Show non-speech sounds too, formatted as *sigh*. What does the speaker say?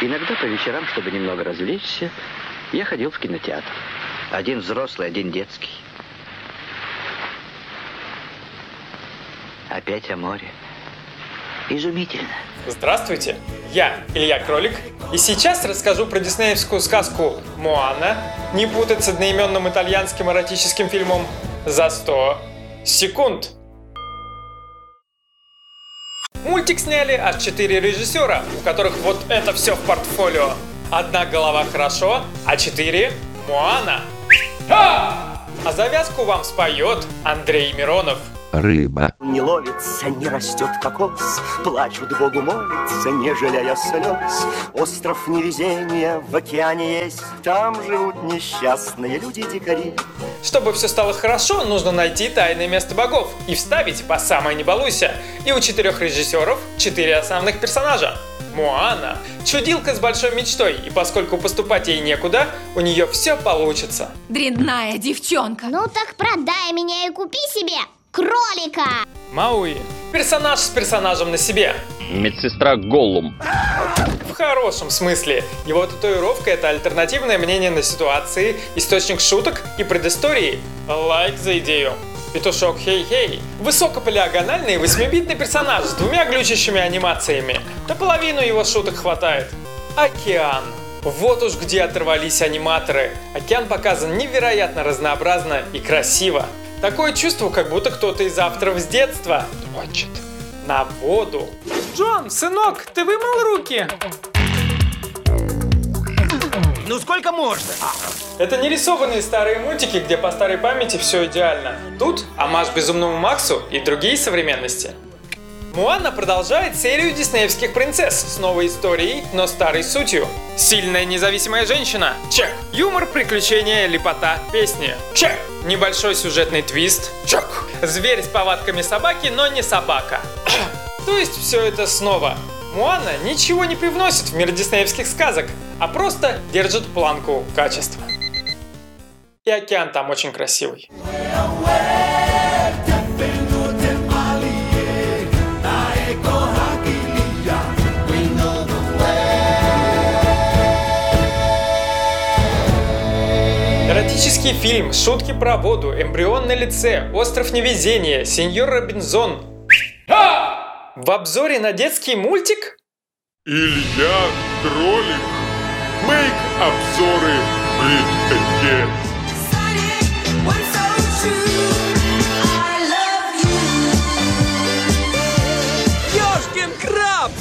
Иногда по вечерам, чтобы немного развлечься, я ходил в кинотеатр. Один взрослый, один детский. Опять о море. Изумительно. Здравствуйте, я Илья Кролик, и сейчас расскажу про диснеевскую сказку «Моана», не путать с одноименным итальянским эротическим фильмом «За 100 секунд». Мультик сняли аж четыре режиссера, у которых вот это все в портфолио. Одна голова хорошо, а четыре – Моана. А завязку вам споет Андрей Миронов – рыба. Не ловится, не растет кокос, Плачут Богу молятся, не жалея слез. Остров невезения в океане есть, Там живут несчастные люди-дикари. Чтобы все стало хорошо, нужно найти тайное место богов и вставить по самой не балуйся. И у четырех режиссеров четыре основных персонажа. Моана – чудилка с большой мечтой, и поскольку поступать ей некуда, у нее все получится. Дрянная девчонка. Ну так продай меня и купи себе кролика! Мауи. Персонаж с персонажем на себе. Медсестра Голлум. В хорошем смысле. Его татуировка – это альтернативное мнение на ситуации, источник шуток и предыстории. Лайк за идею. Петушок Хей-Хей. Высокополиагональный восьмибитный персонаж с двумя глючащими анимациями. На половину его шуток хватает. Океан. Вот уж где оторвались аниматоры. Океан показан невероятно разнообразно и красиво. Такое чувство, как будто кто-то из авторов с детства дрочит на воду. Джон, сынок, ты вымыл руки? Ну сколько можно? Это не рисованные старые мультики, где по старой памяти все идеально. Тут амаш Безумному Максу и другие современности. Муана продолжает серию диснеевских принцесс с новой историей, но старой сутью. Сильная независимая женщина. Чек. Юмор, приключения, лепота, песни. Чек. Небольшой сюжетный твист. Чек. Зверь с повадками собаки, но не собака. *clears throat* То есть все это снова. Муана ничего не привносит в мир диснеевских сказок, а просто держит планку качества. И океан там очень красивый. Эротический фильм, шутки про воду, эмбрион на лице, остров невезения, сеньор Робинзон. В обзоре на детский мультик? Илья Кролик. Make обзоры great again.